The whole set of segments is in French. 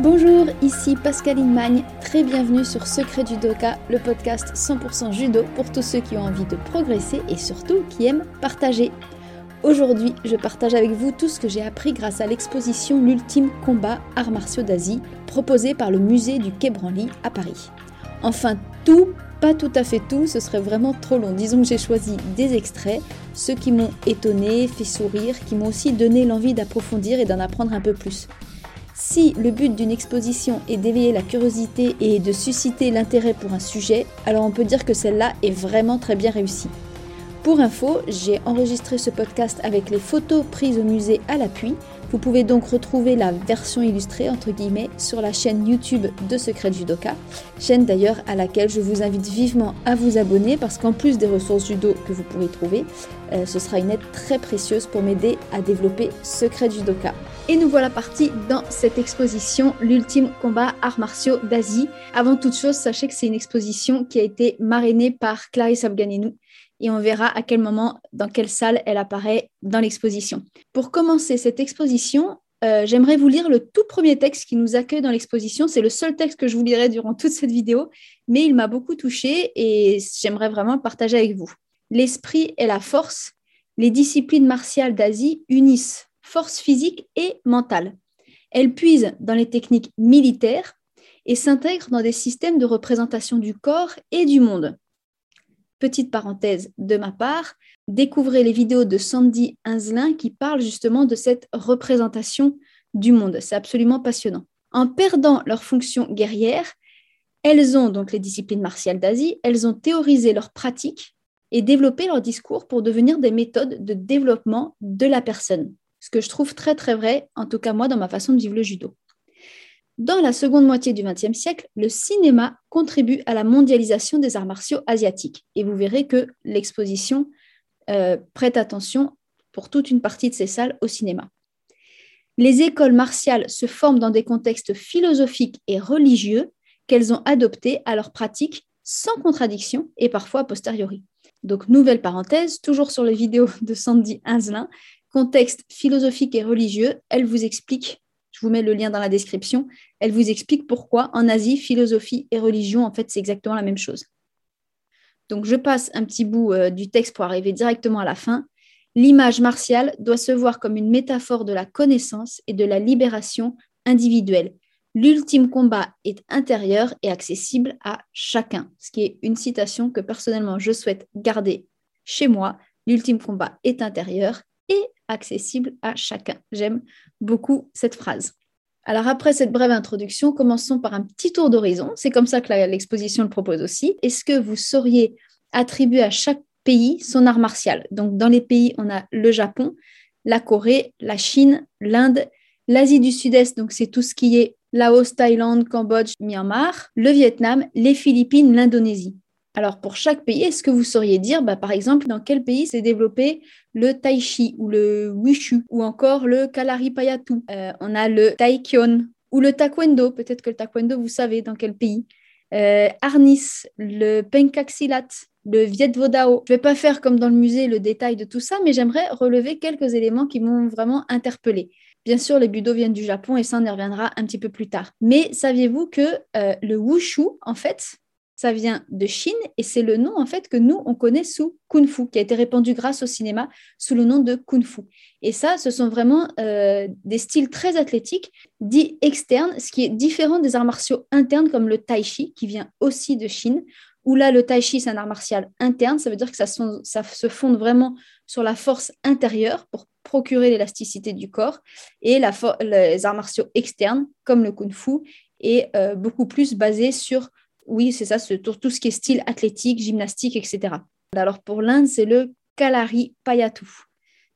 Bonjour, ici Pascaline Magne, très bienvenue sur Secret Judoka, le podcast 100% judo pour tous ceux qui ont envie de progresser et surtout qui aiment partager. Aujourd'hui, je partage avec vous tout ce que j'ai appris grâce à l'exposition L'ultime combat arts martiaux d'Asie proposée par le musée du Quai Branly à Paris. Enfin, tout, pas tout à fait tout, ce serait vraiment trop long. Disons que j'ai choisi des extraits, ceux qui m'ont étonné, fait sourire, qui m'ont aussi donné l'envie d'approfondir et d'en apprendre un peu plus. Si le but d'une exposition est d'éveiller la curiosité et de susciter l'intérêt pour un sujet, alors on peut dire que celle-là est vraiment très bien réussie. Pour info, j'ai enregistré ce podcast avec les photos prises au musée à l'appui. Vous pouvez donc retrouver la version illustrée entre guillemets sur la chaîne YouTube de Secret Judoka, chaîne d'ailleurs à laquelle je vous invite vivement à vous abonner parce qu'en plus des ressources judo que vous pourrez trouver, euh, ce sera une aide très précieuse pour m'aider à développer Secret Judoka. Et nous voilà partis dans cette exposition, l'ultime combat arts martiaux d'Asie. Avant toute chose, sachez que c'est une exposition qui a été marrainée par Clarisse Afganinou et on verra à quel moment, dans quelle salle elle apparaît dans l'exposition. Pour commencer cette exposition, euh, j'aimerais vous lire le tout premier texte qui nous accueille dans l'exposition. C'est le seul texte que je vous lirai durant toute cette vidéo, mais il m'a beaucoup touché et j'aimerais vraiment partager avec vous. L'esprit et la force, les disciplines martiales d'Asie unissent force physique et mentale. Elle puise dans les techniques militaires et s'intègre dans des systèmes de représentation du corps et du monde. Petite parenthèse de ma part, découvrez les vidéos de Sandy Inzelin qui parlent justement de cette représentation du monde. C'est absolument passionnant. En perdant leur fonction guerrière, elles ont donc les disciplines martiales d'Asie, elles ont théorisé leurs pratiques et développé leur discours pour devenir des méthodes de développement de la personne ce que je trouve très très vrai, en tout cas moi, dans ma façon de vivre le judo. Dans la seconde moitié du XXe siècle, le cinéma contribue à la mondialisation des arts martiaux asiatiques. Et vous verrez que l'exposition euh, prête attention pour toute une partie de ces salles au cinéma. Les écoles martiales se forment dans des contextes philosophiques et religieux qu'elles ont adoptés à leur pratique sans contradiction et parfois a posteriori. Donc, nouvelle parenthèse, toujours sur les vidéos de Sandy Inzelin, contexte philosophique et religieux, elle vous explique, je vous mets le lien dans la description, elle vous explique pourquoi en Asie, philosophie et religion, en fait, c'est exactement la même chose. Donc, je passe un petit bout euh, du texte pour arriver directement à la fin. L'image martiale doit se voir comme une métaphore de la connaissance et de la libération individuelle. L'ultime combat est intérieur et accessible à chacun, ce qui est une citation que personnellement je souhaite garder chez moi. L'ultime combat est intérieur et accessible à chacun. J'aime beaucoup cette phrase. Alors après cette brève introduction, commençons par un petit tour d'horizon. C'est comme ça que l'exposition le propose aussi. Est-ce que vous sauriez attribuer à chaque pays son art martial? Donc dans les pays, on a le Japon, la Corée, la Chine, l'Inde, l'Asie du Sud-Est, donc c'est tout ce qui est Laos, Thaïlande, Cambodge, Myanmar, le Vietnam, les Philippines, l'Indonésie. Alors, pour chaque pays, est-ce que vous sauriez dire, bah, par exemple, dans quel pays s'est développé le tai chi ou le wushu ou encore le kalaripayattu euh, On a le taekyon ou le taekwondo. Peut-être que le taekwondo, vous savez dans quel pays. Euh, Arnis, le penkaxilat, le Viet Vodao. Je ne vais pas faire comme dans le musée le détail de tout ça, mais j'aimerais relever quelques éléments qui m'ont vraiment interpellée. Bien sûr, les budo viennent du Japon et ça, on y reviendra un petit peu plus tard. Mais saviez-vous que euh, le wushu, en fait, ça vient de Chine et c'est le nom en fait que nous on connaît sous Kung Fu, qui a été répandu grâce au cinéma sous le nom de Kung Fu. Et ça, ce sont vraiment euh, des styles très athlétiques, dits externes, ce qui est différent des arts martiaux internes comme le Tai Chi, qui vient aussi de Chine. Où là, le Tai Chi, c'est un art martial interne, ça veut dire que ça, se fonde vraiment sur la force intérieure pour procurer l'élasticité du corps, et les arts martiaux externes, comme le Kung Fu, est euh, beaucoup plus basé sur oui, c'est ça, tout ce qui est style athlétique, gymnastique, etc. Alors pour l'Inde, c'est le Kalari Payatu.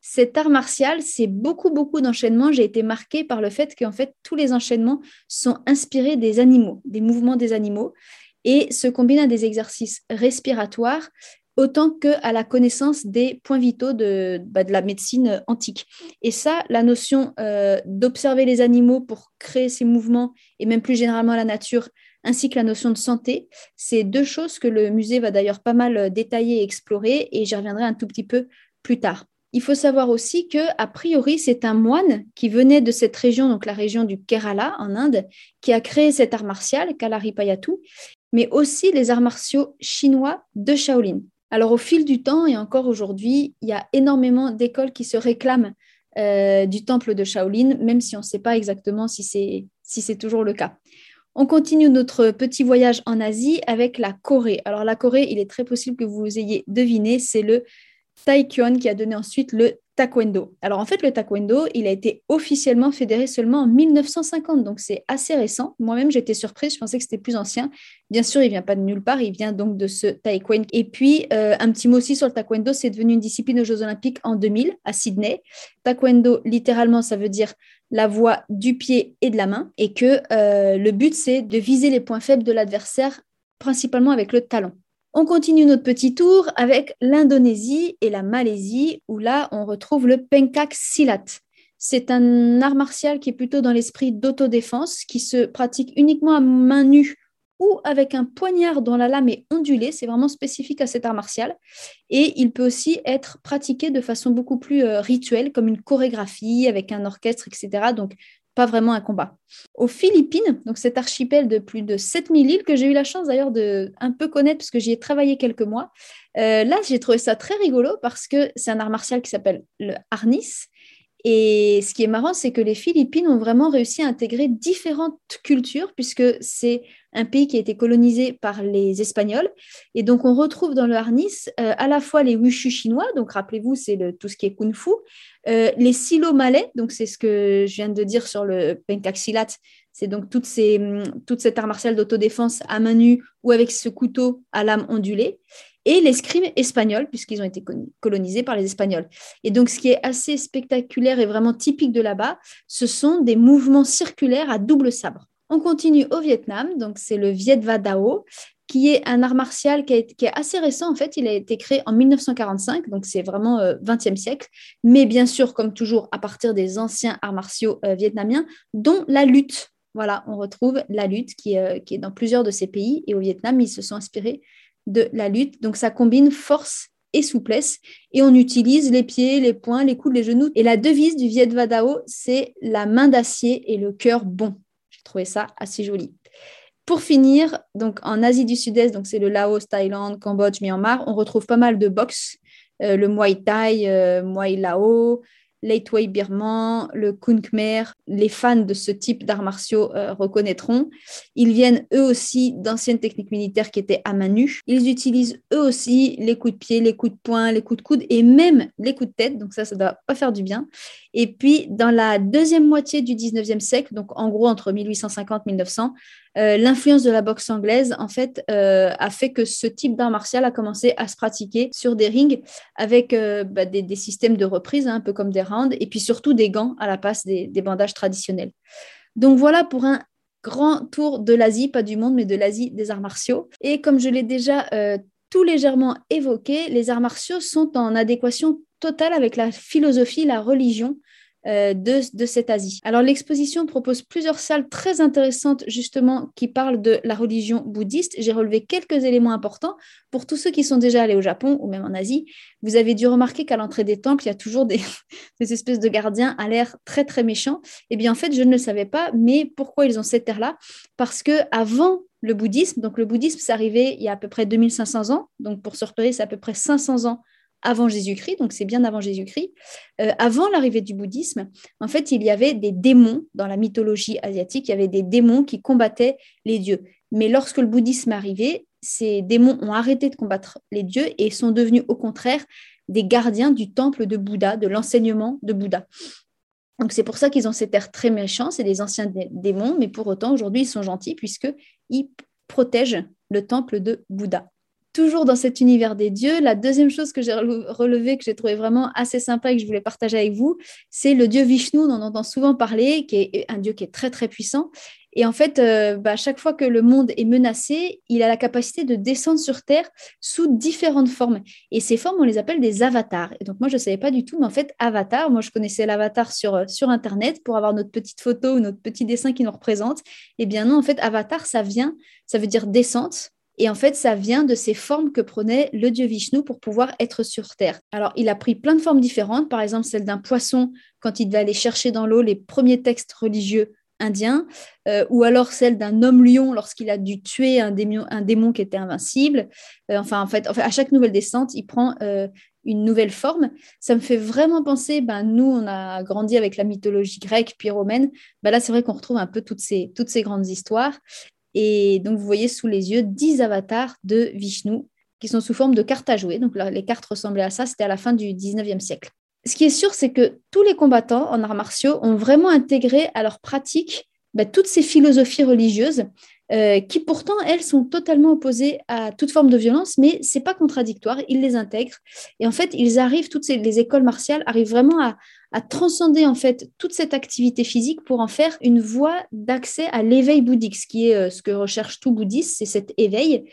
Cet art martial, c'est beaucoup, beaucoup d'enchaînements. J'ai été marquée par le fait qu'en fait, tous les enchaînements sont inspirés des animaux, des mouvements des animaux, et se combinent à des exercices respiratoires autant qu'à la connaissance des points vitaux de, bah, la médecine antique. Et ça, la notion euh, d'observer les animaux pour créer ces mouvements, et même plus généralement la nature, ainsi que la notion de santé. C'est deux choses que le musée va d'ailleurs pas mal euh, détailler et explorer, et j'y reviendrai un tout petit peu plus tard. Il faut savoir aussi que, a priori, c'est un moine qui venait de cette région, donc la région du Kerala en Inde, qui a créé cet art martial, Kalaripayattu, mais aussi les arts martiaux chinois de Shaolin. Alors, au fil du temps et encore aujourd'hui, il y a énormément d'écoles qui se réclament euh, du temple de Shaolin, même si on ne sait pas exactement si c'est toujours le cas. On continue notre petit voyage en Asie avec la Corée. Alors la Corée, il est très possible que vous ayez deviné, c'est le Taekyon qui a donné ensuite le taekwondo. Alors en fait, le taekwondo, il a été officiellement fédéré seulement en 1950, donc c'est assez récent. Moi-même, j'étais surprise, je pensais que c'était plus ancien. Bien sûr, il vient pas de nulle part, il vient donc de ce taekwondo. Et puis, euh, un petit mot aussi sur le taekwondo, c'est devenu une discipline aux Jeux Olympiques en 2000 à Sydney. Taekwondo, littéralement, ça veut dire la voie du pied et de la main, et que euh, le but, c'est de viser les points faibles de l'adversaire, principalement avec le talon. On continue notre petit tour avec l'Indonésie et la Malaisie, où là, on retrouve le pencak silat. C'est un art martial qui est plutôt dans l'esprit d'autodéfense, qui se pratique uniquement à main nue ou avec un poignard dont la lame est ondulée. C'est vraiment spécifique à cet art martial. Et il peut aussi être pratiqué de façon beaucoup plus euh, rituelle, comme une chorégraphie avec un orchestre, etc. pas vraiment un combat. Aux Philippines, donc cet archipel de plus de 7000 îles que j'ai eu la chance d'ailleurs de un peu connaître parce que j'y ai travaillé quelques mois. Euh, là, j'ai trouvé ça très rigolo parce que c'est un art martial qui s'appelle le harnis. Et ce qui est marrant, c'est que les Philippines ont vraiment réussi à intégrer différentes cultures puisque c'est un pays qui a été colonisé par les Espagnols. Et donc, on retrouve dans le harnis euh, à la fois les wushu chinois, donc rappelez-vous, c'est tout ce qui est kung fu, euh, les silos malais, donc c'est ce que je viens de dire sur le pencaxilat, c'est donc toute cette art martiale d'autodéfense à main nue ou avec ce couteau à lame ondulée, et l'escrime espagnol, puisqu'ils ont été colonisés par les Espagnols. Et donc, ce qui est assez spectaculaire et vraiment typique de là-bas, ce sont des mouvements circulaires à double sabre. On continue au Vietnam, donc c'est le Viet Va Dao, qui est un art martial qui, est assez récent. En fait, il a été créé en 1945, donc c'est vraiment 20e euh, siècle. Mais bien sûr, comme toujours, à partir des anciens arts martiaux euh, vietnamiens, dont la lutte. Voilà, on retrouve la lutte qui, euh, qui, est dans plusieurs de ces pays. Et au Vietnam, ils se sont inspirés de la lutte. Donc ça combine force et souplesse. Et on utilise les pieds, les poings, les coudes, les genoux. Et la devise du Viet Va Dao, c'est la main d'acier et le cœur bon. J'ai trouvé ça assez joli. Pour finir, donc en Asie du Sud-Est, donc c'est le Laos, Thaïlande, Cambodge, Myanmar, on retrouve pas mal de boxe, euh, le Muay Thai, euh, Muay Lao, Leitway birman, le Kun Khmer, les fans de ce type d'arts martiaux euh, reconnaîtront. Ils viennent eux aussi d'anciennes techniques militaires qui étaient à main nue. Ils utilisent eux aussi les coups de pied, les coups de poing, les coups de coude et même les coups de tête. Donc ça, ça ne doit pas faire du bien. Et puis, dans la deuxième moitié du 19e siècle, donc en gros entre 1850 et 1900, euh, l'influence de la boxe anglaise, en fait, euh, a fait que ce type d'art martial a commencé à se pratiquer sur des rings avec euh, bah, des, systèmes de reprise, hein, un peu comme des rounds, et puis surtout des gants à la des, des bandages traditionnels. Donc voilà pour un grand tour de l'Asie, pas du monde, mais de l'Asie des arts martiaux. Et comme je l'ai déjà tout légèrement évoqué, les arts martiaux sont en adéquation totale avec la philosophie, la religion euh, de, cette Asie. Alors l'exposition propose plusieurs salles très intéressantes justement qui parlent de la religion bouddhiste. J'ai relevé quelques éléments importants pour tous ceux qui sont déjà allés au Japon ou même en Asie. Vous avez dû remarquer qu'à l'entrée des temples, il y a toujours des, espèces de gardiens à l'air très très méchants. Eh bien en fait, je ne le savais pas, mais pourquoi ils ont cette air-là Parce que avant le bouddhisme, donc le bouddhisme, c'est arrivé il y a à peu près 2500 ans, donc pour se repérer, c'est à peu près 500 ans avant Jésus-Christ, donc c'est bien avant Jésus-Christ, euh, avant l'arrivée du bouddhisme, en fait, il y avait des démons dans la mythologie asiatique, il y avait des démons qui combattaient les dieux. Mais lorsque le bouddhisme est arrivé, ces démons ont arrêté de combattre les dieux et sont devenus au contraire des gardiens du temple de Bouddha, de l'enseignement de Bouddha. Donc c'est pour ça qu'ils ont cet air très méchant, c'est des anciens démons, mais pour autant aujourd'hui ils sont gentils puisqu'ils protègent le temple de Bouddha toujours dans cet univers des dieux, la deuxième chose que j'ai relevée, que j'ai trouvé vraiment assez sympa et que je voulais partager avec vous, c'est le dieu Vishnu, dont on entend souvent parler, qui est un dieu qui est très très puissant. Et en fait, euh, bah, chaque fois que le monde est menacé, il a la capacité de descendre sur Terre sous différentes formes. Et ces formes, on les appelle des avatars. Et donc moi, je ne savais pas du tout, mais en fait, avatar, moi, je connaissais l'avatar sur, euh, sur Internet pour avoir notre petite photo ou notre petit dessin qui nous représente. Eh bien non, en fait, avatar, ça vient, ça veut dire descente Et en fait, ça vient de ces formes que prenait le dieu Vishnu pour pouvoir être sur Terre. Alors, il a pris plein de formes différentes, par exemple celle d'un poisson quand il devait aller chercher dans l'eau les premiers textes religieux indiens, euh, ou alors celle d'un homme lion lorsqu'il a dû tuer un démon, un démon qui était invincible. Euh, enfin, en fait, à chaque nouvelle descente, il prend euh, une nouvelle forme. Ça me fait vraiment penser, ben, nous, on a grandi avec la mythologie grecque puis romaine. Ben là, c'est vrai qu'on retrouve un peu toutes ces, toutes ces grandes histoires. Et donc, vous voyez sous les yeux 10 avatars de Vishnu qui sont sous forme de cartes à jouer. Donc, les cartes ressemblaient à ça, c'était à la fin du 19e siècle. Ce qui est sûr, c'est que tous les combattants en arts martiaux ont vraiment intégré à leur pratique bah, toutes ces philosophies religieuses euh, qui pourtant, elles, sont totalement opposées à toute forme de violence, mais c'est pas contradictoire, ils les intègrent. Et en fait, ils arrivent, toutes les écoles martiales arrivent vraiment à, à transcender en fait toute cette activité physique pour en faire une voie d'accès à l'éveil bouddhique, ce qui est euh, ce que recherche tout bouddhiste, c'est cet éveil.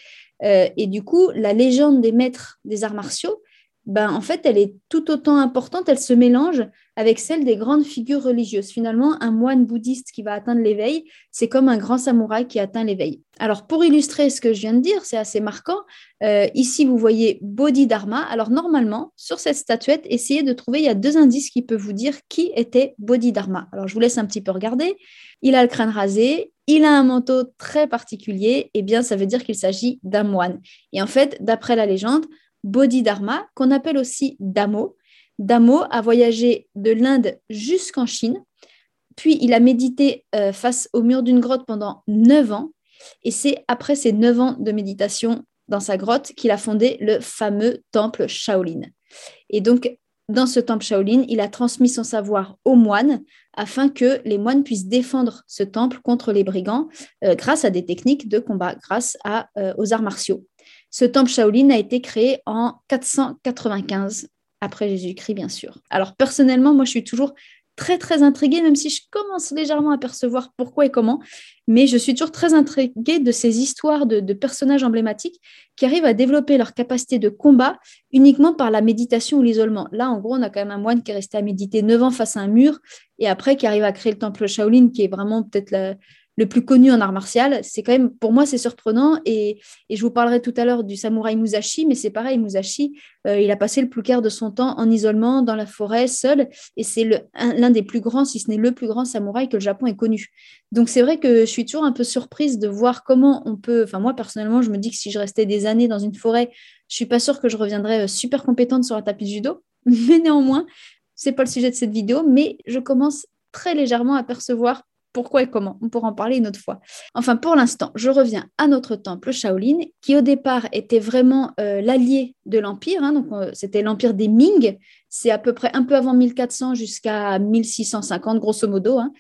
Euh, et du coup, la légende des maîtres des arts martiaux, ben, en fait, elle est tout autant importante, elle se mélange avec celle des grandes figures religieuses. Finalement, un moine bouddhiste qui va atteindre l'éveil, c'est comme un grand samouraï qui atteint l'éveil. Alors, pour illustrer ce que je viens de dire, c'est assez marquant. Euh, ici, vous voyez Bodhidharma. Alors, normalement, sur cette statuette, essayez de trouver, il y a deux indices qui peuvent vous dire qui était Bodhidharma. Alors, je vous laisse un petit peu regarder. Il a le crâne rasé, il a un manteau très particulier, et eh bien, ça veut dire qu'il s'agit d'un moine. Et en fait, d'après la légende, Bodhidharma, qu'on appelle aussi Damo. Damo a voyagé de l'Inde jusqu'en Chine, puis il a médité euh, face au mur d'une grotte pendant neuf ans, et c'est après ces neuf ans de méditation dans sa grotte qu'il a fondé le fameux temple Shaolin. Et donc, dans ce temple Shaolin, il a transmis son savoir aux moines afin que les moines puissent défendre ce temple contre les brigands euh, grâce à des techniques de combat, grâce euh, aux arts martiaux. Ce temple Shaolin a été créé en 495 après Jésus-Christ, bien sûr. Alors personnellement, moi, je suis toujours très, très intriguée, même si je commence légèrement à percevoir pourquoi et comment, mais je suis toujours très intriguée de ces histoires de, personnages emblématiques qui arrivent à développer leur capacité de combat uniquement par la méditation ou l'isolement. Là, en gros, on a quand même un moine qui est resté à méditer 9 ans face à un mur et après qui arrive à créer le temple Shaolin, qui est vraiment peut-être la, le plus connu en art martial. C'est quand même, pour moi, c'est surprenant. Et, je vous parlerai tout à l'heure du samouraï Musashi, mais c'est pareil, Musashi, euh, il a passé le plus clair de son temps en isolement, dans la forêt, seul. Et c'est l'un des plus grands, si ce n'est le plus grand samouraï que le Japon ait connu. Donc c'est vrai que je suis toujours un peu surprise de voir comment on peut. Enfin, moi, personnellement, je me dis que si je restais des années dans une forêt, je suis pas sûre que je reviendrais euh, super compétente sur un tapis de judo. Mais néanmoins, c'est pas le sujet de cette vidéo, mais je commence très légèrement à percevoir pourquoi et comment On pourra en parler une autre fois. Enfin, pour l'instant, je reviens à notre temple Shaolin, qui au départ était vraiment euh, l'allié de l'Empire. Hein. donc, euh, c'était l'Empire des Ming. C'est à peu près un peu avant 1400 jusqu'à 1650, grosso modo. Hein.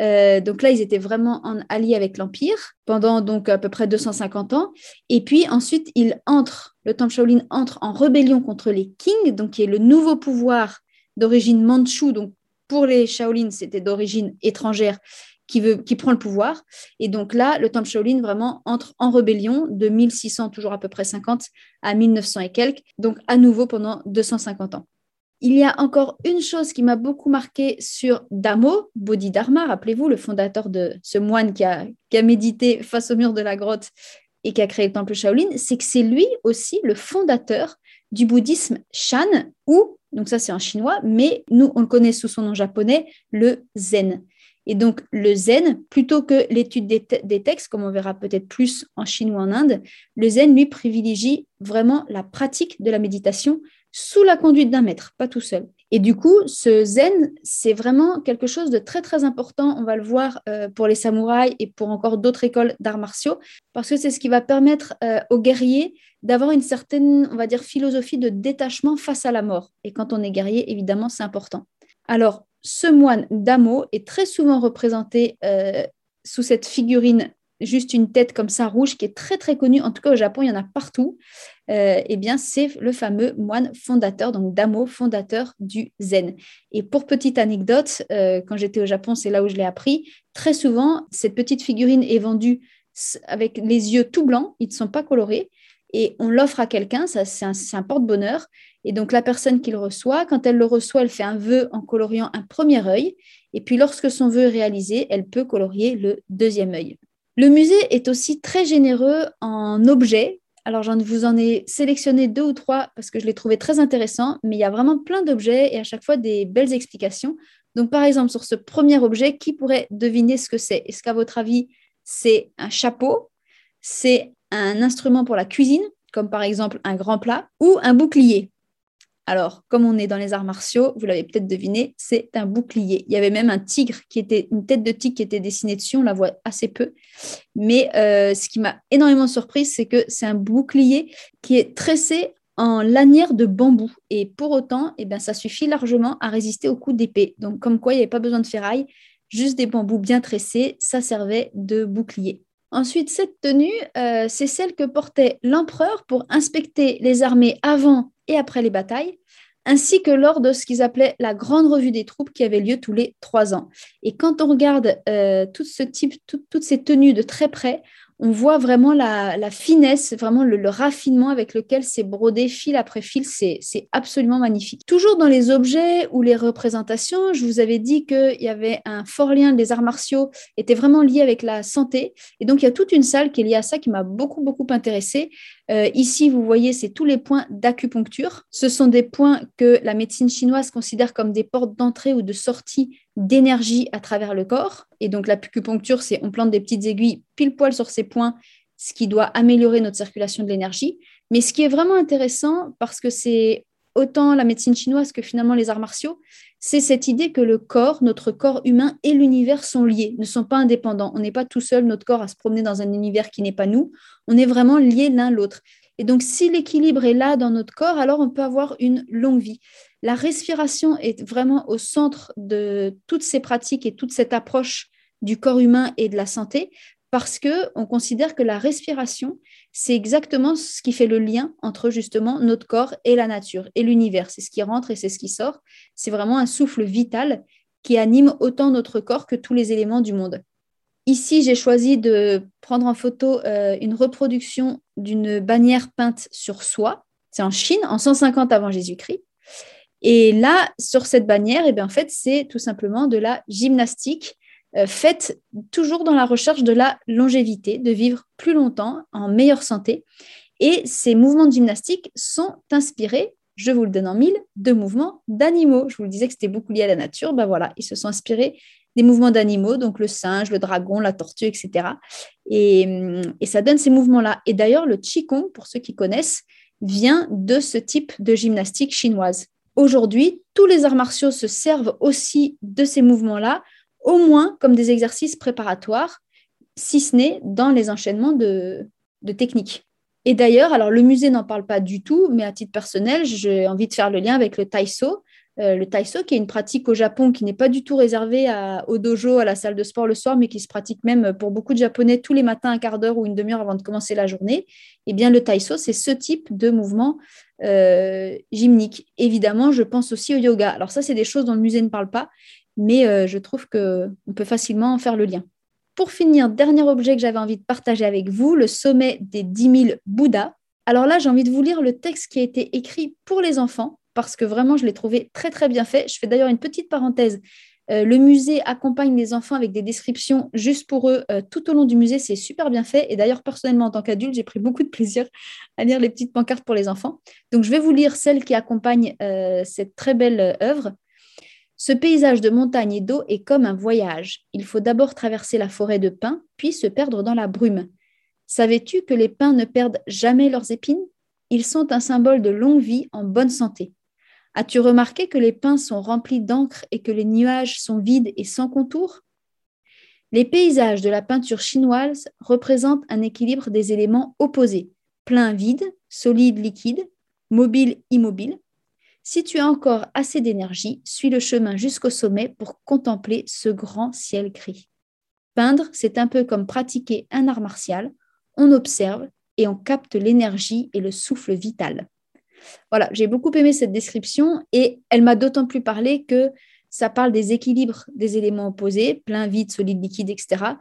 Euh, donc là, ils étaient vraiment en alliés avec l'Empire pendant donc à peu près 250 ans. Et puis ensuite, il entre, le temple Shaolin entre en rébellion contre les Qing, donc qui est le nouveau pouvoir d'origine mandchoue. Donc pour les Shaolin, c'était d'origine étrangère qui, veut, qui prend le pouvoir. Et donc là, le temple Shaolin vraiment entre en rébellion de 1600, toujours à peu près 50, à 1900 et quelques, donc à nouveau pendant 250 ans. Il y a encore une chose qui m'a beaucoup marqué sur Damo, Bodhidharma, rappelez-vous, le fondateur de ce moine qui a, qui a médité face au mur de la grotte et qui a créé le temple Shaolin, c'est que c'est lui aussi le fondateur du bouddhisme Shan, ou, donc ça c'est en chinois, mais nous on le connaît sous son nom japonais, le Zen. Et donc, le zen, plutôt que l'étude des, textes, comme on verra peut-être plus en Chine ou en Inde, le zen, lui, privilégie vraiment la pratique de la méditation sous la conduite d'un maître, pas tout seul. Et du coup, ce zen, c'est vraiment quelque chose de très, très important. On va le voir euh, pour les samouraïs et pour encore d'autres écoles d'arts martiaux, parce que c'est ce qui va permettre euh, aux guerriers d'avoir une certaine, on va dire, philosophie de détachement face à la mort. Et quand on est guerrier, évidemment, c'est important. Alors, ce moine Damo est très souvent représenté euh, sous cette figurine, juste une tête comme ça rouge, qui est très très connue, en tout cas au Japon, il y en a partout. Euh, eh bien, c'est le fameux moine fondateur, donc Damo, fondateur du Zen. Et pour petite anecdote, euh, quand j'étais au Japon, c'est là où je l'ai appris, très souvent, cette petite figurine est vendue avec les yeux tout blancs, ils ne sont pas colorés, et on l'offre à quelqu'un, c'est un, porte-bonheur. Et donc la personne qui le reçoit, quand elle le reçoit, elle fait un vœu en coloriant un premier œil. Et puis lorsque son vœu est réalisé, elle peut colorier le deuxième œil. Le musée est aussi très généreux en objets. Alors, j'en vous en ai sélectionné deux ou trois parce que je les trouvais très intéressants, mais il y a vraiment plein d'objets et à chaque fois des belles explications. Donc, par exemple, sur ce premier objet, qui pourrait deviner ce que c'est? Est-ce qu'à votre avis, c'est un chapeau? C'est un instrument pour la cuisine, comme par exemple un grand plat, ou un bouclier? Alors, comme on est dans les arts martiaux, vous l'avez peut-être deviné, c'est un bouclier. Il y avait même un tigre qui était, une tête de tigre qui était dessinée dessus, on la voit assez peu. Mais euh, ce qui m'a énormément surprise, c'est que c'est un bouclier qui est tressé en lanière de bambou. Et pour autant, eh ben, ça suffit largement à résister aux coups d'épée. Donc, comme quoi, il n'y avait pas besoin de ferraille, juste des bambous bien tressés, ça servait de bouclier. Ensuite, cette tenue, euh, c'est celle que portait l'empereur pour inspecter les armées avant et après les batailles, ainsi que lors de ce qu'ils appelaient la grande revue des troupes qui avait lieu tous les trois ans. Et quand on regarde euh, tout ce type, toutes ces tenues de très près, on voit vraiment la, finesse, vraiment le, raffinement avec lequel c'est brodé fil après fil. C'est absolument magnifique. Toujours dans les objets ou les représentations, je vous avais dit qu'il y avait un fort lien des arts martiaux, était vraiment lié avec la santé. Et donc, il y a toute une salle qui est liée à ça qui m'a beaucoup, beaucoup intéressée. Euh, ici, vous voyez, c'est tous les points d'acupuncture. Ce sont des points que la médecine chinoise considère comme des portes d'entrée ou de sortie d'énergie à travers le corps. Et donc l'acupuncture, c'est on plante des petites aiguilles pile poil sur ces points, ce qui doit améliorer notre circulation de l'énergie. Mais ce qui est vraiment intéressant, parce que c'est autant la médecine chinoise que finalement les arts martiaux, c'est cette idée que le corps, notre corps humain et l'univers sont liés, ne sont pas indépendants. On n'est pas tout seul, notre corps, à se promener dans un univers qui n'est pas nous. On est vraiment liés l'un l'autre. Et donc, si l'équilibre est là dans notre corps, alors on peut avoir une longue vie. La respiration est vraiment au centre de toutes ces pratiques et toute cette approche du corps humain et de la santé parce que on considère que la respiration, c'est exactement ce qui fait le lien entre justement notre corps et la nature et l'univers. C'est ce qui rentre et c'est ce qui sort. C'est vraiment un souffle vital qui anime autant notre corps que tous les éléments du monde. Ici, j'ai choisi de prendre en photo euh, une reproduction d'une bannière peinte sur soie. C'est en Chine, en 150 avant Jésus-Christ. Et là, sur cette bannière, eh bien, en fait, c'est tout simplement de la gymnastique euh, faite toujours dans la recherche de la longévité, de vivre plus longtemps en meilleure santé. Et ces mouvements de gymnastique sont inspirés, je vous le donne en mille, de mouvements d'animaux. Je vous le disais que c'était beaucoup lié à la nature. Ben voilà, ils se sont inspirés des mouvements d'animaux, donc le singe, le dragon, la tortue, etc. Et, et ça donne ces mouvements-là. Et d'ailleurs, le Qigong, pour ceux qui connaissent, vient de ce type de gymnastique chinoise. Aujourd'hui, tous les arts martiaux se servent aussi de ces mouvements-là, au moins comme des exercices préparatoires, si ce n'est dans les enchaînements de, techniques. Et d'ailleurs, alors le musée n'en parle pas du tout, mais à titre personnel, j'ai envie de faire le lien avec le taïso, euh, le taïso, qui est une pratique au Japon qui n'est pas du tout réservée au dojo, à la salle de sport le soir, mais qui se pratique même pour beaucoup de Japonais tous les matins un quart d'heure ou une demi-heure avant de commencer la journée. Eh bien, le taïso, c'est ce type de mouvement euh, gymnique. Évidemment, je pense aussi au yoga. Alors ça, c'est des choses dont le musée ne parle pas, mais euh, je trouve qu'on peut facilement faire le lien. Pour finir, dernier objet que j'avais envie de partager avec vous, le sommet des 10 000 Bouddhas. Alors là, j'ai envie de vous lire le texte qui a été écrit pour les enfants parce que vraiment, je l'ai trouvé très, très bien fait. Je fais d'ailleurs une petite parenthèse. Euh, le musée accompagne les enfants avec des descriptions juste pour eux euh, tout au long du musée. C'est super bien fait. Et d'ailleurs, personnellement, en tant qu'adulte, j'ai pris beaucoup de plaisir à lire les petites pancartes pour les enfants. Donc, je vais vous lire celle qui accompagne euh, cette très belle œuvre. Ce paysage de montagne et d'eau est comme un voyage. Il faut d'abord traverser la forêt de pins, puis se perdre dans la brume. Savais-tu que les pins ne perdent jamais leurs épines? Ils sont un symbole de longue vie en bonne santé. As-tu remarqué que les pins sont remplis d'encre et que les nuages sont vides et sans contour? Les paysages de la peinture chinoise représentent un équilibre des éléments opposés, plein vide, solide liquide, mobile immobile. Si tu as encore assez d'énergie, suis le chemin jusqu'au sommet pour contempler ce grand ciel gris. Peindre, c'est un peu comme pratiquer un art martial. On observe et on capte l'énergie et le souffle vital. Voilà, j'ai beaucoup aimé cette description et elle m'a d'autant plus parlé que ça parle des équilibres des éléments opposés, plein, vide, solide, liquide, etc.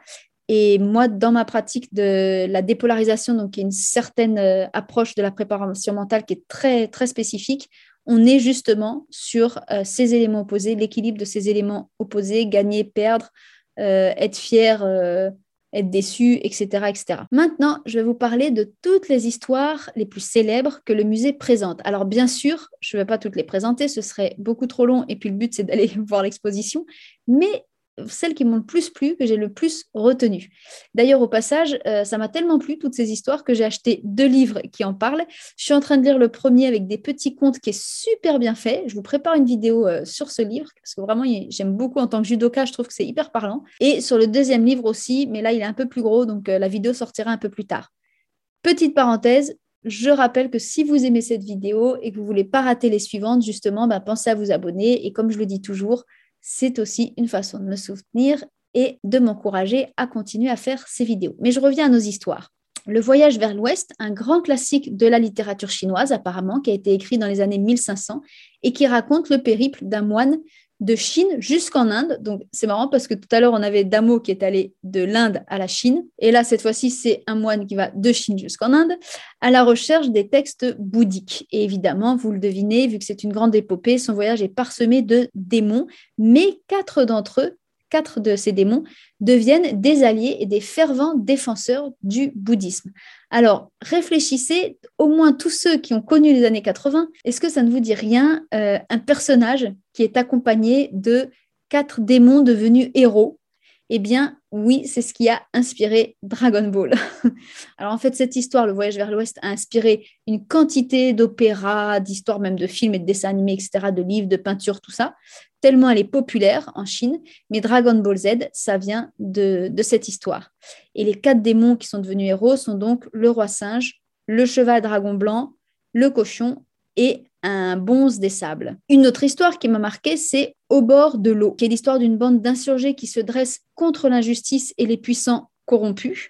Et moi, dans ma pratique de la dépolarisation, donc une certaine euh, approche de la préparation mentale qui est très, spécifique, on est justement sur euh, ces éléments opposés, l'équilibre de ces éléments opposés, gagner, perdre, euh, être fier, être déçu, etc., etc. Maintenant, je vais vous parler de toutes les histoires les plus célèbres que le musée présente. Alors, bien sûr, je ne vais pas toutes les présenter, ce serait beaucoup trop long, et puis le but, c'est d'aller voir l'exposition, mais celles qui m'ont le plus plu, que j'ai le plus retenu. D'ailleurs, au passage, euh, ça m'a tellement plu, toutes ces histoires, que j'ai acheté deux livres qui en parlent. Je suis en train de lire le premier avec des petits contes qui est super bien fait. Je vous prépare une vidéo euh, sur ce livre, parce que vraiment, j'aime beaucoup en tant que judoka, je trouve que c'est hyper parlant. Et sur le deuxième livre aussi, mais là, il est un peu plus gros, donc euh, la vidéo sortira un peu plus tard. Petite parenthèse, je rappelle que si vous aimez cette vidéo et que vous ne voulez pas rater les suivantes, justement, bah, pensez à vous abonner. Et comme je le dis toujours, c'est aussi une façon de me soutenir et de m'encourager à continuer à faire ces vidéos. Mais je reviens à nos histoires. Le voyage vers l'Ouest, un grand classique de la littérature chinoise apparemment, qui a été écrit dans les années 1500 et qui raconte le périple d'un moine de Chine jusqu'en Inde. Donc c'est marrant parce que tout à l'heure on avait Damo qui est allé de l'Inde à la Chine et là cette fois-ci c'est un moine qui va de Chine jusqu'en Inde à la recherche des textes bouddhiques. Et évidemment, vous le devinez, vu que c'est une grande épopée, son voyage est parsemé de démons, mais quatre d'entre eux quatre de ces démons deviennent des alliés et des fervents défenseurs du bouddhisme. Alors, réfléchissez, au moins tous ceux qui ont connu les années 80, est-ce que ça ne vous dit rien, euh, un personnage qui est accompagné de quatre démons devenus héros eh bien, oui, c'est ce qui a inspiré Dragon Ball. Alors, en fait, cette histoire, le voyage vers l'Ouest, a inspiré une quantité d'opéras, d'histoires, même de films et de dessins animés, etc., de livres, de peintures, tout ça, tellement elle est populaire en Chine. Mais Dragon Ball Z, ça vient de, de cette histoire. Et les quatre démons qui sont devenus héros sont donc le roi singe, le cheval dragon blanc, le cochon et un bonze des sables. Une autre histoire qui m'a marqué, c'est Au bord de l'eau, qui est l'histoire d'une bande d'insurgés qui se dressent contre l'injustice et les puissants corrompus.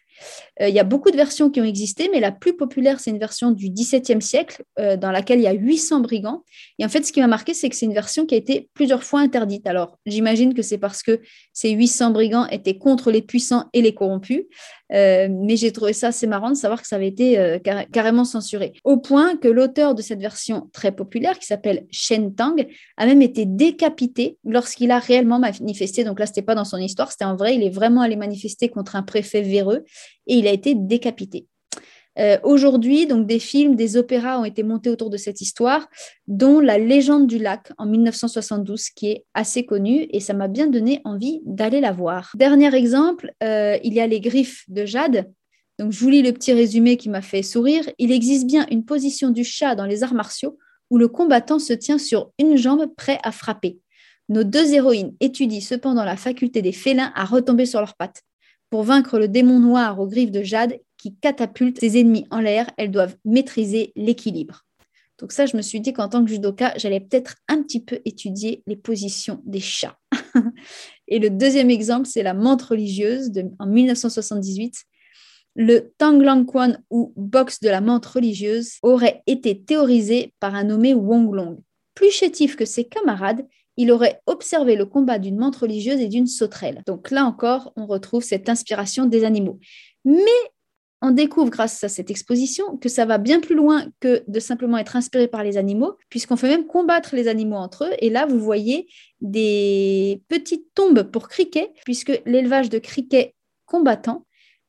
Euh, il y a beaucoup de versions qui ont existé, mais la plus populaire, c'est une version du XVIIe siècle, euh, dans laquelle il y a 800 brigands. Et en fait, ce qui m'a marqué, c'est que c'est une version qui a été plusieurs fois interdite. Alors, j'imagine que c'est parce que ces 800 brigands étaient contre les puissants et les corrompus. Euh, mais j'ai trouvé ça assez marrant de savoir que ça avait été carrément censuré. Au point que l'auteur de cette version très populaire, qui s'appelle Shen Tang, a même été décapité lorsqu'il a réellement manifesté. Donc là, ce n'était pas dans son histoire, c'était en vrai. Il est vraiment allé manifester contre un préfet véreux et il a été décapité. Euh, aujourd'hui, donc des films, des opéras ont été montés autour de cette histoire, dont La légende du lac en 1972, qui est assez connue et ça m'a bien donné envie d'aller la voir. Dernier exemple, euh, il y a les griffes de Jade. Donc je vous lis le petit résumé qui m'a fait sourire. Il existe bien une position du chat dans les arts martiaux où le combattant se tient sur une jambe prêt à frapper. Nos deux héroïnes étudient cependant la faculté des félins à retomber sur leurs pattes. Pour vaincre le démon noir aux griffes de jade qui catapulte ses ennemis en l'air, elles doivent maîtriser l'équilibre. Donc ça, je me suis dit qu'en tant que judoka, j'allais peut-être un petit peu étudier les positions des chats. Et le deuxième exemple, c'est la menthe religieuse de, en 1978. Le Tanglangquan ou box de la menthe religieuse aurait été théorisé par un nommé Wong Long. Plus chétif que ses camarades, il aurait observé le combat d'une menthe religieuse et d'une sauterelle. Donc là encore, on retrouve cette inspiration des animaux. Mais on découvre grâce à cette exposition que ça va bien plus loin que de simplement être inspiré par les animaux, puisqu'on fait même combattre les animaux entre eux. Et là, vous voyez des petites tombes pour criquets, puisque l'élevage de criquets combattants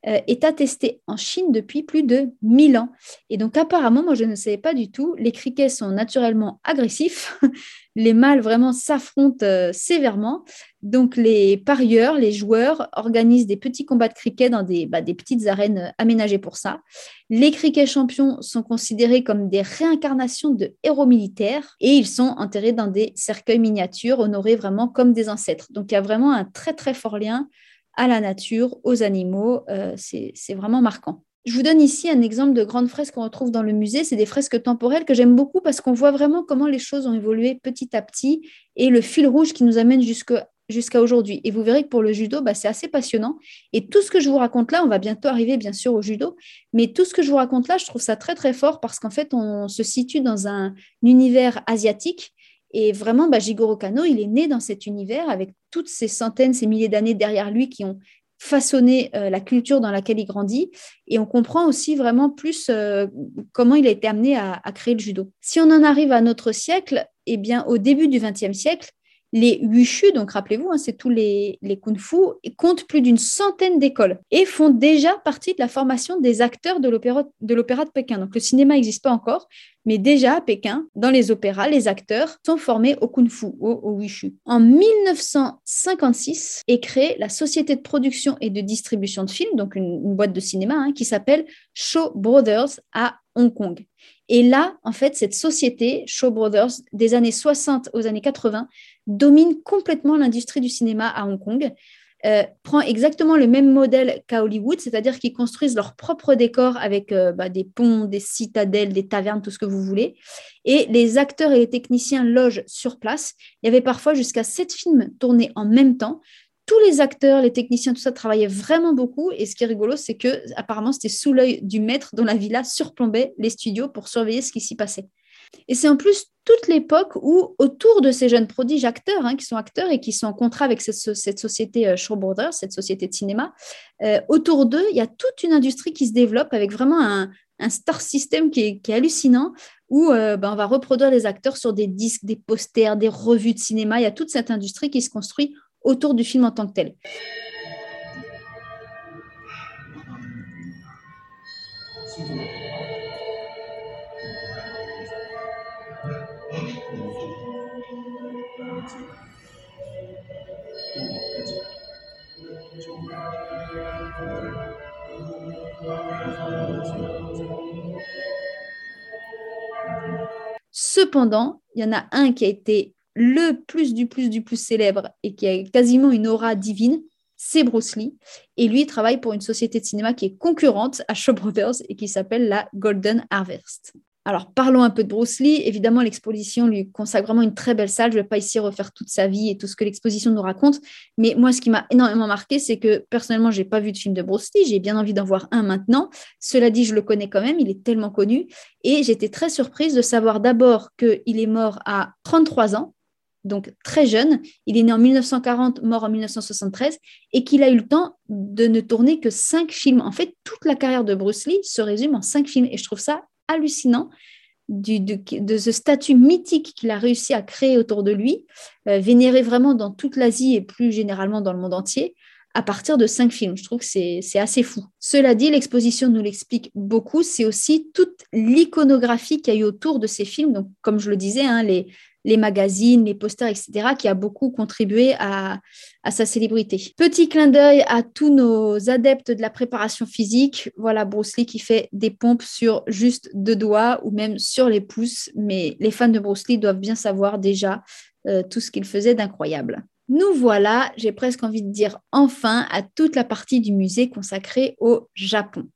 est attesté en Chine depuis plus de 1000 ans. Et donc apparemment, moi je ne savais pas du tout, les criquets sont naturellement agressifs, les mâles vraiment s'affrontent euh, sévèrement. Donc les parieurs, les joueurs organisent des petits combats de criquets dans des, bah, des petites arènes euh, aménagées pour ça. Les criquets champions sont considérés comme des réincarnations de héros militaires et ils sont enterrés dans des cercueils miniatures honorés vraiment comme des ancêtres. Donc il y a vraiment un très très fort lien à la nature, aux animaux. Euh, c'est vraiment marquant. Je vous donne ici un exemple de grande fresque qu'on retrouve dans le musée. C'est des fresques temporelles que j'aime beaucoup parce qu'on voit vraiment comment les choses ont évolué petit à petit et le fil rouge qui nous amène jusqu'à aujourd'hui. Et vous verrez que pour le judo, bah, c'est assez passionnant. Et tout ce que je vous raconte là, on va bientôt arriver bien sûr au judo, mais tout ce que je vous raconte là, je trouve ça très très fort parce qu'en fait, on se situe dans un univers asiatique et vraiment, bah, Jigoro Kano, il est né dans cet univers avec toutes ces centaines, ces milliers d'années derrière lui qui ont façonné euh, la culture dans laquelle il grandit. Et on comprend aussi vraiment plus euh, comment il a été amené à, créer le judo. Si on en arrive à notre siècle, eh bien, au début du XXe siècle, Les Wushu, donc rappelez-vous, hein, c'est tous les, kung-fu, comptent plus d'une centaine d'écoles et font déjà partie de la formation des acteurs de l'opéra de, de Pékin. Donc le cinéma n'existe pas encore, mais déjà à Pékin, dans les opéras, les acteurs sont formés au kung-fu, au, wushu. En 1956 est créée la société de production et de distribution de films, donc une, boîte de cinéma hein, qui s'appelle Shaw Brothers à Hong Kong. Et là, en fait, cette société, Shaw Brothers, des années 60 aux années 80, domine complètement l'industrie du cinéma à Hong Kong. Euh, prend exactement le même modèle qu'à Hollywood, c'est-à-dire qu'ils construisent leurs propres décors avec euh, bah, des ponts, des citadelles, des tavernes, tout ce que vous voulez. Et les acteurs et les techniciens logent sur place. Il y avait parfois jusqu'à sept films tournés en même temps. Tous les acteurs, les techniciens, tout ça travaillaient vraiment beaucoup. Et ce qui est rigolo, c'est que apparemment c'était sous l'œil du maître dont la villa surplombait les studios pour surveiller ce qui s'y passait. Et c'est en plus toute l'époque où, autour de ces jeunes prodiges acteurs, hein, qui sont acteurs et qui sont en contrat avec cette, société euh, cette société de cinéma, euh, autour d'eux, il y a toute une industrie qui se développe avec vraiment un, star system qui est, hallucinant, où euh, ben, on va reproduire les acteurs sur des disques, des posters, des revues de cinéma. Il y a toute cette industrie qui se construit autour du film en tant que tel. Cependant, il y en a un qui a été le plus du plus du plus célèbre et qui a quasiment une aura divine, c'est Bruce Lee. Et lui, il travaille pour une société de cinéma qui est concurrente à Shaw Brothers et qui s'appelle la Golden Harvest. Alors, parlons un peu de Bruce Lee. Évidemment, l'exposition lui consacre vraiment une très belle salle. Je ne vais pas ici refaire toute sa vie et tout ce que l'exposition nous raconte. Mais moi, ce qui m'a énormément marqué, c'est que personnellement, je n'ai pas vu de film de Bruce Lee. J'ai bien envie d'en voir un maintenant. Cela dit, je le connais quand même. Il est tellement connu. Et j'étais très surprise de savoir d'abord qu'il est mort à 33 ans. Donc très jeune, il est né en 1940, mort en 1973, et qu'il a eu le temps de ne tourner que cinq films. En fait, toute la carrière de Bruce Lee se résume en cinq films, et je trouve ça hallucinant du, de, ce statut mythique qu'il a réussi à créer autour de lui, euh, vénéré vraiment dans toute l'Asie et plus généralement dans le monde entier, à partir de cinq films. Je trouve que c'est assez fou. Cela dit, l'exposition nous l'explique beaucoup. C'est aussi toute l'iconographie qu'il y a eu autour de ces films. Donc, comme je le disais, hein, les, les magazines, les posters, etc., qui a beaucoup contribué à, sa célébrité. Petit clin d'œil à tous nos adeptes de la préparation physique. Voilà Bruce Lee qui fait des pompes sur juste deux doigts ou même sur les pouces, mais les fans de Bruce Lee doivent bien savoir déjà euh, tout ce qu'il faisait d'incroyable. Nous voilà, j'ai presque envie de dire enfin, à toute la partie du musée consacrée au Japon.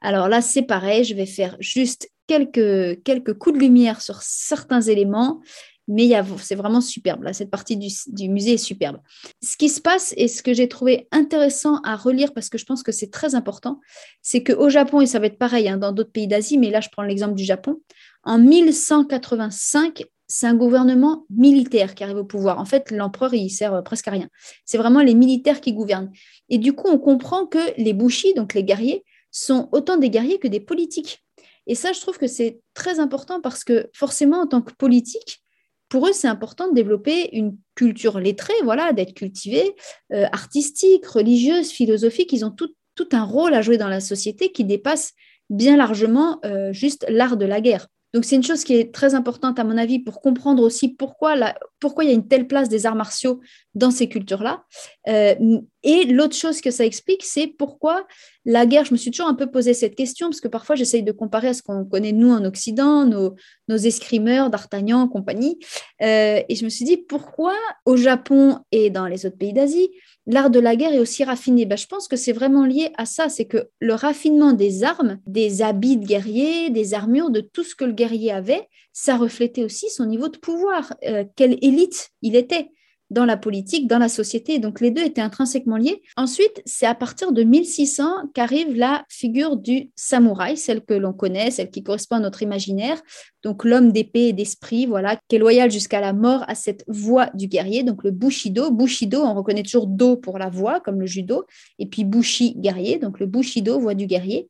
Alors là, c'est pareil, je vais faire juste quelques, quelques coups de lumière sur certains éléments mais c'est vraiment superbe. Là, cette partie du, musée est superbe. Ce qui se passe et ce que j'ai trouvé intéressant à relire, parce que je pense que c'est très important, c'est qu'au Japon, et ça va être pareil hein, dans d'autres pays d'Asie, mais là, je prends l'exemple du Japon, en 1185, c'est un gouvernement militaire qui arrive au pouvoir. En fait, l'empereur, il sert euh, presque à rien. C'est vraiment les militaires qui gouvernent. Et du coup, on comprend que les bushi, donc les guerriers, sont autant des guerriers que des politiques. Et ça, je trouve que c'est très important parce que forcément, en tant que politique, pour eux, c'est important de développer une culture lettrée, voilà, d'être cultivés, euh, artistique, religieuse, philosophique. Ils ont tout, un rôle à jouer dans la société qui dépasse bien largement euh, juste l'art de la guerre. Donc c'est une chose qui est très importante à mon avis pour comprendre aussi pourquoi, pourquoi il y a une telle place des arts martiaux dans ces cultures-là. Euh, et l'autre chose que ça explique, c'est pourquoi la guerre, je me suis toujours un peu posé cette question, parce que parfois j'essaye de comparer à ce qu'on connaît nous en Occident, nos, escrimeurs, d'Artagnan, compagnie. Euh, et je me suis dit, pourquoi au Japon et dans les autres pays d'Asie, l'art de la guerre est aussi raffiné? Ben, Je pense que c'est vraiment lié à ça, c'est que le raffinement des armes, des habits de guerrier, des armures, de tout ce que le guerrier avait, ça reflétait aussi son niveau de pouvoir, euh, quelle élite il était dans la politique, dans la société. Donc les deux étaient intrinsèquement liés. Ensuite, c'est à partir de 1600 qu'arrive la figure du samouraï, celle que l'on connaît, celle qui correspond à notre imaginaire. Donc l'homme d'épée et d'esprit, voilà, qui est loyal jusqu'à la mort à cette voix du guerrier. Donc le bushido, bushido, on reconnaît toujours do pour la voix, comme le judo, et puis bushi, guerrier. Donc le bushido, voix du guerrier.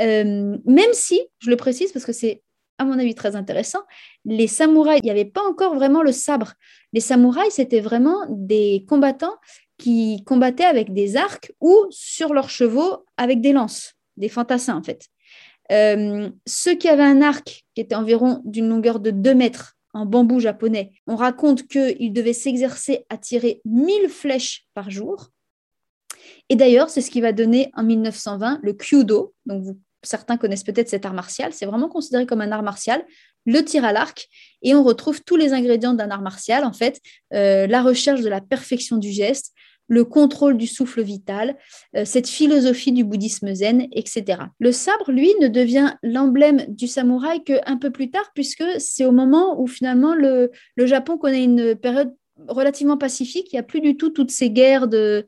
Euh, même si, je le précise parce que c'est à mon avis très intéressant, les samouraïs, il n'y avait pas encore vraiment le sabre. Les samouraïs, c'était vraiment des combattants qui combattaient avec des arcs ou sur leurs chevaux avec des lances, des fantassins en fait. Euh, ceux qui avaient un arc qui était environ d'une longueur de 2 mètres en bambou japonais, on raconte qu'ils devaient s'exercer à tirer 1000 flèches par jour. Et d'ailleurs, c'est ce qui va donner en 1920 le Kyudo. Donc, certains connaissent peut-être cet art martial. C'est vraiment considéré comme un art martial, le tir à l'arc. Et on retrouve tous les ingrédients d'un art martial, en fait, euh, la recherche de la perfection du geste, le contrôle du souffle vital, euh, cette philosophie du bouddhisme zen, etc. Le sabre, lui, ne devient l'emblème du samouraï qu'un peu plus tard, puisque c'est au moment où finalement le, le Japon connaît une période relativement pacifique. Il n'y a plus du tout toutes ces guerres de,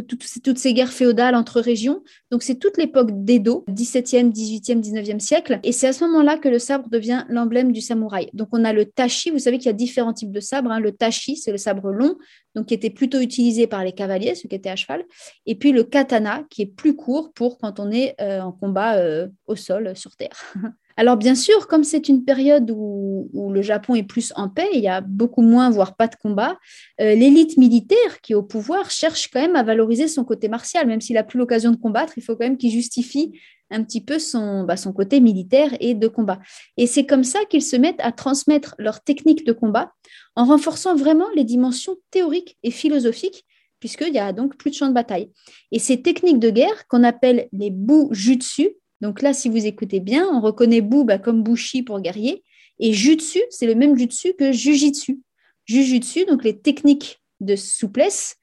toutes ces guerres féodales entre régions. Donc, c'est toute l'époque d'Edo, 17e, 18e, 19e siècle. Et c'est à ce moment-là que le sabre devient l'emblème du samouraï. Donc, on a le tachi. Vous savez qu'il y a différents types de sabres. Hein. Le tachi, c'est le sabre long, donc qui était plutôt utilisé par les cavaliers, ceux qui étaient à cheval. Et puis le katana, qui est plus court pour quand on est euh, en combat euh, au sol, sur terre. Alors bien sûr, comme c'est une période où, le Japon est plus en paix, il y a beaucoup moins, voire pas de combat, euh, l'élite militaire qui est au pouvoir cherche quand même à valoriser son côté martial, même s'il n'a plus l'occasion de combattre, il faut quand même qu'il justifie un petit peu son, bah, son côté militaire et de combat. Et c'est comme ça qu'ils se mettent à transmettre leurs techniques de combat en renforçant vraiment les dimensions théoriques et philosophiques puisqu'il y a donc plus de champs de bataille. Et ces techniques de guerre qu'on appelle les bujutsu, donc là, si vous écoutez bien, on reconnaît Bu bah, comme Bushi pour guerrier. Et Jutsu, c'est le même Jutsu que Jujitsu. Jujutsu, donc les techniques de souplesse.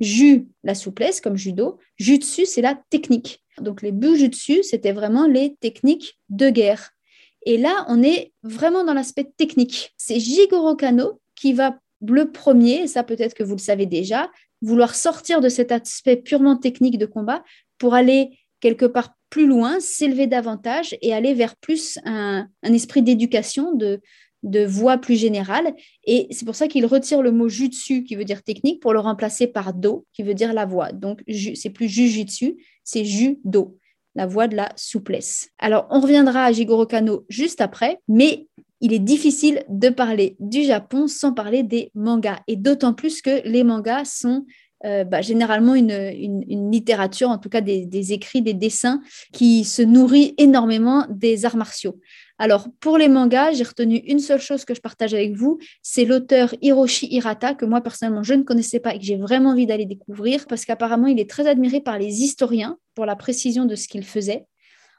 Ju, la souplesse, comme judo. Jutsu, c'est la technique. Donc les Bujutsu, c'était vraiment les techniques de guerre. Et là, on est vraiment dans l'aspect technique. C'est Jigoro Kano qui va le premier, et ça peut-être que vous le savez déjà, vouloir sortir de cet aspect purement technique de combat pour aller quelque part plus loin, s'élever davantage et aller vers plus un, esprit d'éducation, de, de voix plus générale. Et c'est pour ça qu'il retire le mot jutsu, qui veut dire technique, pour le remplacer par do, qui veut dire la voix. Donc, c'est plus jujitsu, c'est judo, la voix de la souplesse. Alors, on reviendra à Jigoro Kano juste après, mais il est difficile de parler du Japon sans parler des mangas. Et d'autant plus que les mangas sont euh, bah, généralement une, littérature, en tout cas des, écrits, des dessins, qui se nourrit énormément des arts martiaux. Alors, pour les mangas, j'ai retenu une seule chose que je partage avec vous, c'est l'auteur Hiroshi Hirata, que moi personnellement je ne connaissais pas et que j'ai vraiment envie d'aller découvrir, parce qu'apparemment il est très admiré par les historiens pour la précision de ce qu'il faisait.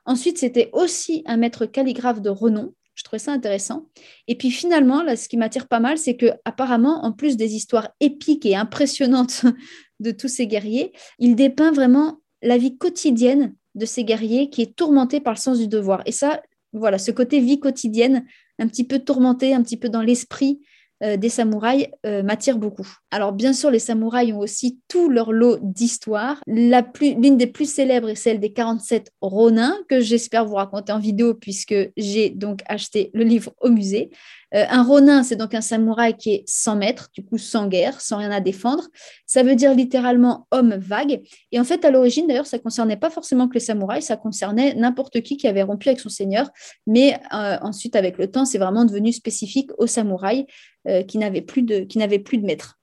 Ensuite, c'était aussi un maître calligraphe de renom. Je trouvais ça intéressant. Et puis finalement, ce qui m'attire pas mal, c'est que apparemment, en plus des histoires épiques et impressionnantes de tous ces guerriers, il dépeint vraiment la vie quotidienne de ces guerriers qui est tourmentée par le sens du devoir. Et ça, voilà, ce côté vie quotidienne, un petit peu tourmenté, un petit peu dans l'esprit euh, des samouraïs euh, m'attire beaucoup. Alors bien sûr, les samouraïs ont aussi tout leur lot d'histoires. L'une des plus célèbres est celle des 47 Ronins, que j'espère vous raconter en vidéo puisque j'ai donc acheté le livre au musée. Euh, un ronin, c'est donc un samouraï qui est sans maître, du coup sans guerre, sans rien à défendre. Ça veut dire littéralement homme vague. Et en fait, à l'origine, d'ailleurs, ça concernait pas forcément que les samouraïs, ça concernait n'importe qui qui avait rompu avec son seigneur. Mais euh, ensuite, avec le temps, c'est vraiment devenu spécifique aux samouraïs euh, qui n'avaient plus, de, plus de maître.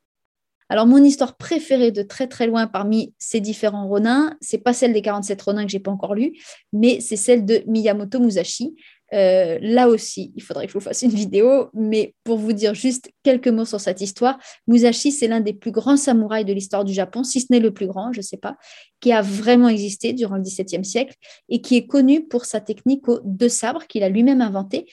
Alors, mon histoire préférée de très très loin parmi ces différents ronins, c'est pas celle des 47 ronins que j'ai pas encore lu, mais c'est celle de Miyamoto Musashi. Euh, là aussi, il faudrait que je vous fasse une vidéo, mais pour vous dire juste quelques mots sur cette histoire, Musashi, c'est l'un des plus grands samouraïs de l'histoire du Japon, si ce n'est le plus grand, je ne sais pas, qui a vraiment existé durant le XVIIe siècle et qui est connu pour sa technique aux deux sabres qu'il a lui-même inventé.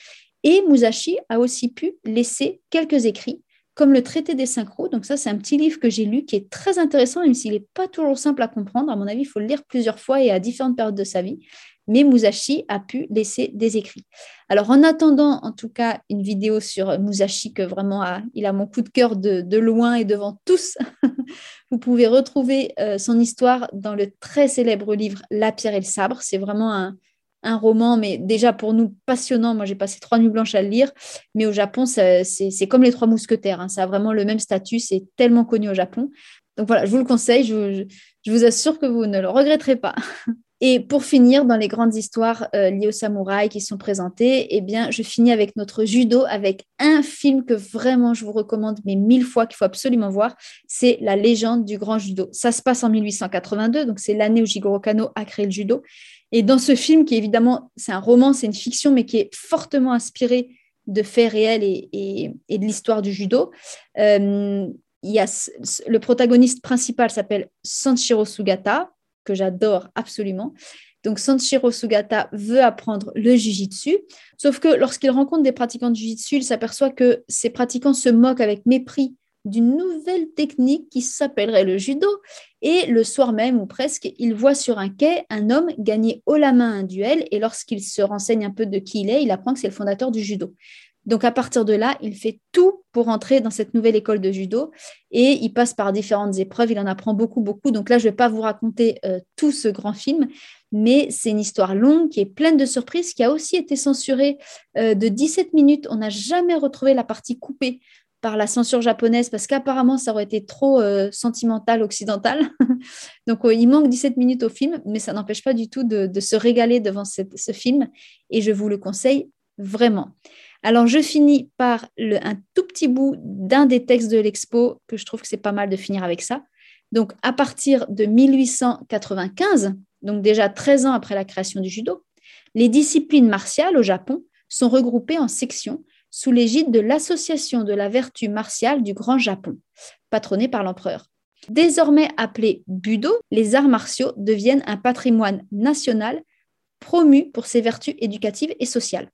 Et Musashi a aussi pu laisser quelques écrits comme le traité des synchros. Donc ça, c'est un petit livre que j'ai lu qui est très intéressant, même s'il n'est pas toujours simple à comprendre. À mon avis, il faut le lire plusieurs fois et à différentes périodes de sa vie mais Musashi a pu laisser des écrits. Alors en attendant en tout cas une vidéo sur Musashi que vraiment il a mon coup de cœur de, loin et devant tous, vous pouvez retrouver euh, son histoire dans le très célèbre livre La pierre et le sabre. C'est vraiment un, roman, mais déjà pour nous passionnant. Moi, j'ai passé trois nuits blanches à le lire, mais au Japon, c'est comme les trois mousquetaires. Hein. Ça a vraiment le même statut, c'est tellement connu au Japon. Donc voilà, je vous le conseille, je vous assure que vous ne le regretterez pas. Et pour finir, dans les grandes histoires euh, liées aux samouraïs qui sont présentées, eh bien, je finis avec notre judo, avec un film que vraiment je vous recommande, mais mille fois qu'il faut absolument voir, c'est La légende du grand judo. Ça se passe en 1882, donc c'est l'année où Jigoro Kano a créé le judo. Et dans ce film, qui évidemment, c'est un roman, c'est une fiction, mais qui est fortement inspiré de faits réels et, de l'histoire du judo, euh, il le protagoniste principal s'appelle Sanshiro Sugata, que j'adore absolument. Donc Sanshiro Sugata veut apprendre le jujitsu, sauf que lorsqu'il rencontre des pratiquants de jujitsu, il s'aperçoit que ces pratiquants se moquent avec mépris d'une nouvelle technique qui s'appellerait le judo. Et le soir même, ou presque, il voit sur un quai un homme gagner haut la main un duel. Et lorsqu'il se renseigne un peu de qui il est, il apprend que c'est le fondateur du judo. Donc à partir de là, il fait tout pour entrer dans cette nouvelle école de judo et il passe par différentes épreuves, il en apprend beaucoup, beaucoup. Donc là, je ne vais pas vous raconter euh, tout ce grand film, mais c'est une histoire longue qui est pleine de surprises, qui a aussi été censurée euh, de 17 minutes. On n'a jamais retrouvé la partie coupée par la censure japonaise parce qu'apparemment ça aurait été trop euh, sentimental occidental. Donc il manque 17 minutes au film, mais ça n'empêche pas du tout de, se régaler devant ce film et je vous le conseille vraiment. Alors, je finis par un tout petit bout d'un des textes de l'expo, que je trouve que c'est pas mal de finir avec ça. Donc, à partir de 1895, donc déjà 13 ans après la création du judo, les disciplines martiales au Japon sont regroupées en sections sous l'égide de l'Association de la vertu martiale du Grand Japon, patronnée par l'empereur. Désormais appelés Budo, les arts martiaux deviennent un patrimoine national promu pour ses vertus éducatives et sociales.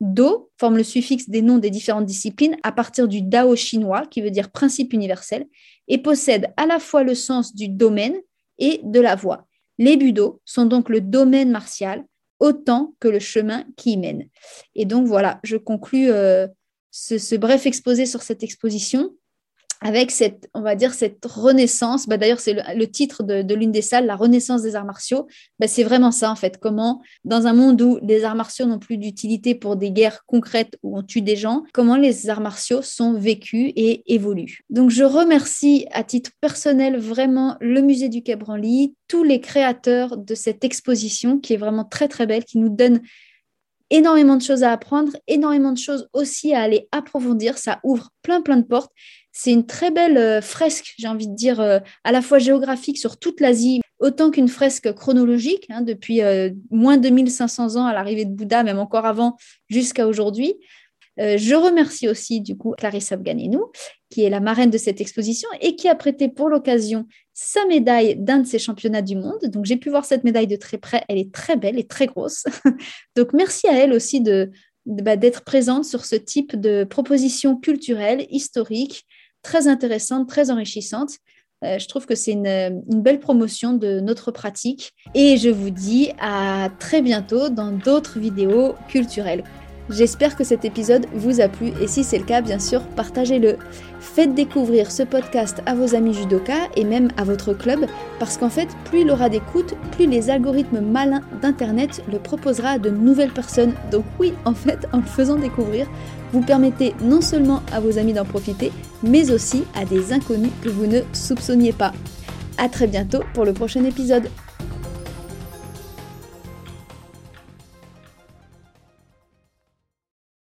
Do forme le suffixe des noms des différentes disciplines à partir du Dao chinois, qui veut dire principe universel, et possède à la fois le sens du domaine et de la voie. Les budo sont donc le domaine martial autant que le chemin qui y mène. Et donc voilà, je conclus euh, ce, bref exposé sur cette exposition avec cette, on va dire, cette renaissance. Bah, D'ailleurs, c'est le, titre de, l'une des salles, la renaissance des arts martiaux. Bah, c'est vraiment ça, en fait. Comment, dans un monde où les arts martiaux n'ont plus d'utilité pour des guerres concrètes où on tue des gens, comment les arts martiaux sont vécus et évoluent. Donc, je remercie à titre personnel vraiment le musée du Quai Branly, tous les créateurs de cette exposition qui est vraiment très, très belle, qui nous donne énormément de choses à apprendre, énormément de choses aussi à aller approfondir. Ça ouvre plein, plein de portes. C'est une très belle euh, fresque, j'ai envie de dire, euh, à la fois géographique sur toute l'Asie, autant qu'une fresque chronologique, hein, depuis euh, moins de 1500 ans à l'arrivée de Bouddha, même encore avant, jusqu'à aujourd'hui. je remercie aussi du coup Clarisse Afganenou, qui est la marraine de cette exposition et qui a prêté pour l'occasion sa médaille d'un de ces championnats du monde. Donc j'ai pu voir cette médaille de très près, elle est très belle et très grosse. Donc merci à elle aussi de, bah, d'être présente sur ce type de proposition culturelle, historique, très intéressante, très enrichissante. Euh, je trouve que c'est une, belle promotion de notre pratique et je vous dis à très bientôt dans d'autres vidéos culturelles. J'espère que cet épisode vous a plu et si c'est le cas, bien sûr, partagez-le. Faites découvrir ce podcast à vos amis judoka et même à votre club parce qu'en fait, plus il aura d'écoute, plus les algorithmes malins d'Internet le proposera à de nouvelles personnes. Donc oui, en fait, en le faisant découvrir, vous permettez non seulement à vos amis d'en profiter, mais aussi à des inconnus que vous ne soupçonniez pas. A très bientôt pour le prochain épisode.